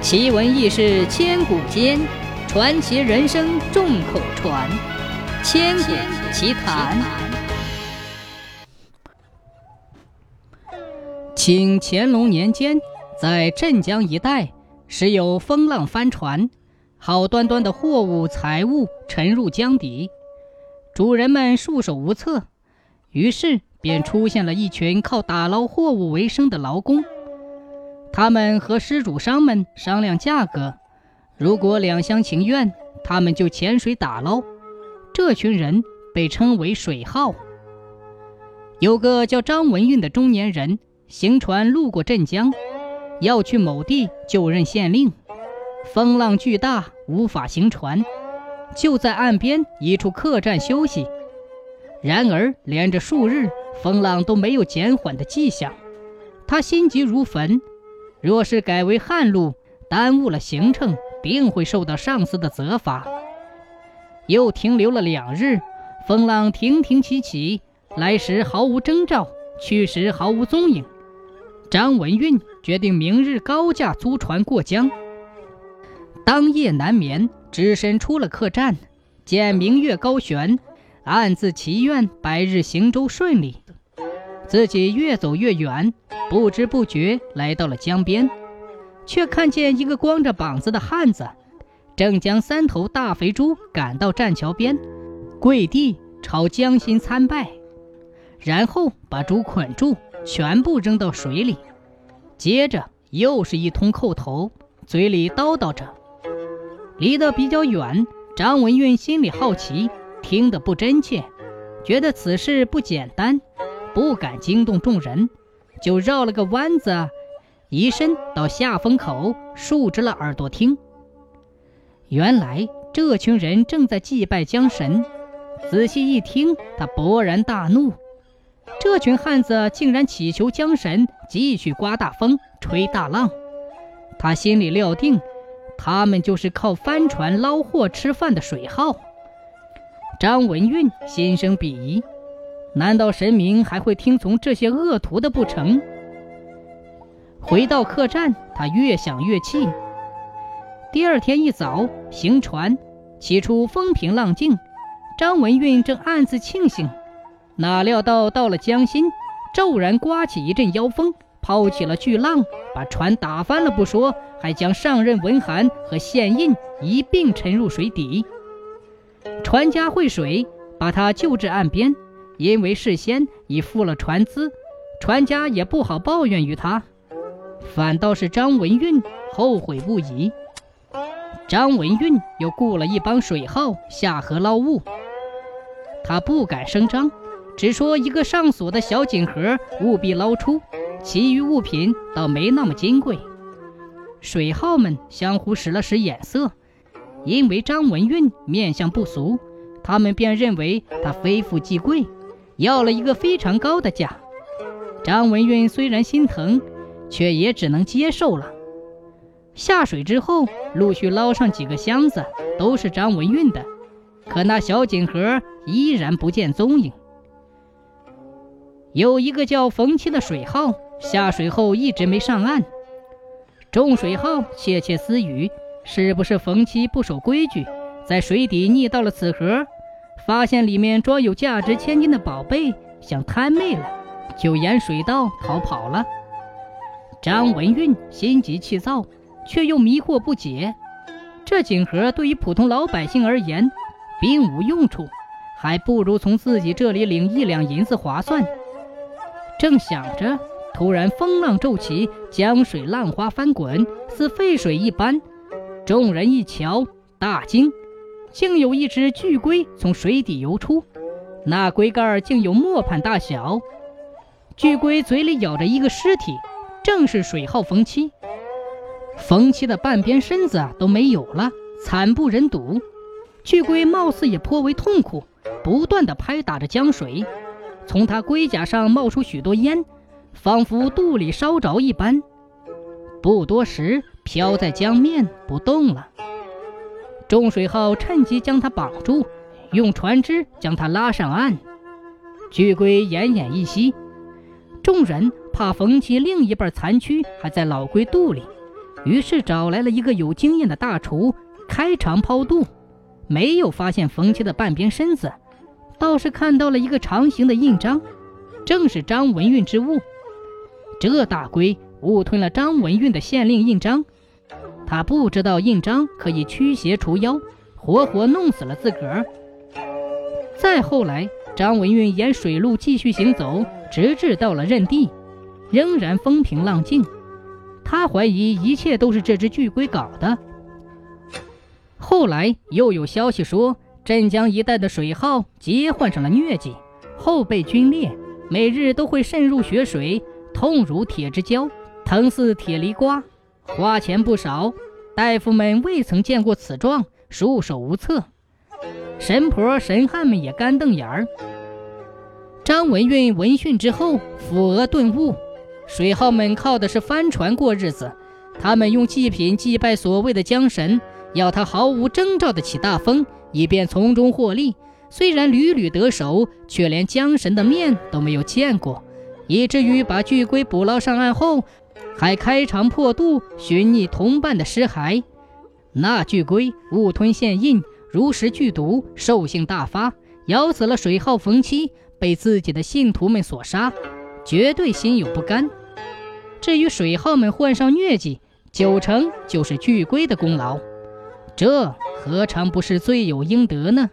奇闻异事千古间，传奇人生众口传。千古奇谈。清乾隆年间，在镇江一带，时有风浪翻船，好端端的货物财物沉入江底，主人们束手无策，于是便出现了一群靠打捞货物为生的劳工。他们和施主商们商量价格，如果两厢情愿，他们就潜水打捞。这群人被称为水号。有个叫张文运的中年人，行船路过镇江，要去某地就任县令。风浪巨大，无法行船，就在岸边一处客栈休息。然而连着数日，风浪都没有减缓的迹象，他心急如焚。若是改为旱路，耽误了行程，定会受到上司的责罚。又停留了两日，风浪停停起起，来时毫无征兆，去时毫无踪影。张文运决定明日高价租船过江。当夜难眠，只身出了客栈，见明月高悬，暗自祈愿白日行舟顺利。自己越走越远。不知不觉来到了江边，却看见一个光着膀子的汉子，正将三头大肥猪赶到栈桥边，跪地朝江心参拜，然后把猪捆住，全部扔到水里。接着又是一通叩头，嘴里叨叨着。离得比较远，张文运心里好奇，听得不真切，觉得此事不简单，不敢惊动众人。就绕了个弯子，移身到下风口，竖直了耳朵听。原来这群人正在祭拜江神。仔细一听，他勃然大怒：这群汉子竟然祈求江神继续刮大风、吹大浪。他心里料定，他们就是靠帆船捞货吃饭的水号。张文运心生鄙夷。难道神明还会听从这些恶徒的不成？回到客栈，他越想越气。第二天一早行船，起初风平浪静，张文运正暗自庆幸，哪料到到了江心，骤然刮起一阵妖风，抛起了巨浪，把船打翻了不说，还将上任文函和县印一并沉入水底。船家会水，把他救至岸边。因为事先已付了船资，船家也不好抱怨于他，反倒是张文运后悔不已。张文运又雇了一帮水号下河捞物，他不敢声张，只说一个上锁的小锦盒务必捞出，其余物品倒没那么金贵。水号们相互使了使眼色，因为张文运面相不俗，他们便认为他非富即贵。要了一个非常高的价，张文运虽然心疼，却也只能接受了。下水之后，陆续捞上几个箱子，都是张文运的，可那小锦盒依然不见踪影。有一个叫冯七的水号下水后一直没上岸，众水号窃窃私语，是不是冯七不守规矩，在水底溺到了此盒？发现里面装有价值千金的宝贝，想贪昧了，就沿水道逃跑了。张文运心急气躁，却又迷惑不解。这锦盒对于普通老百姓而言，并无用处，还不如从自己这里领一两银子划算。正想着，突然风浪骤起，江水浪花翻滚，似沸水一般。众人一瞧，大惊。竟有一只巨龟从水底游出，那龟盖竟有磨盘大小。巨龟嘴里咬着一个尸体，正是水号冯七。冯七的半边身子都没有了，惨不忍睹。巨龟貌似也颇为痛苦，不断地拍打着江水，从他龟甲上冒出许多烟，仿佛肚里烧着一般。不多时，漂在江面不动了。中水号趁机将他绑住，用船只将他拉上岸。巨龟奄奄一息，众人怕冯七另一半残躯还在老龟肚里，于是找来了一个有经验的大厨，开肠剖肚，没有发现冯七的半边身子，倒是看到了一个长形的印章，正是张文运之物。这大龟误吞了张文运的县令印章，他不知道印章可以驱邪除妖，活活弄死了自个儿。再后来，张文运沿水路继续行走，直至到了任地，仍然风平浪静。他怀疑一切都是这只巨龟搞的。后来又有消息说，镇江一带的水耗皆患上了疟疾，后背皲裂，每日都会渗入血水，痛如铁之胶，疼似铁梨瓜，花钱不少。大夫们未曾见过此状，束手无策。神婆神汉们也干瞪眼儿。张文运闻讯之后，抚额顿悟。水耗们靠的是帆船过日子，他们用祭品祭拜所谓的江神，要他毫无征兆的起大风，以便从中获利。虽然屡屡得手，却连江神的面都没有见过，以至于把巨龟捕捞上岸后，还开肠破肚寻觅同伴的尸骸。那巨龟误吞县印，如实剧毒，兽性大发，咬死了水耗冯七，被自己的信徒们所杀。绝对心有不甘。至于水耗们患上疟疾，九成就是巨龟的功劳，这何尝不是罪有应得呢？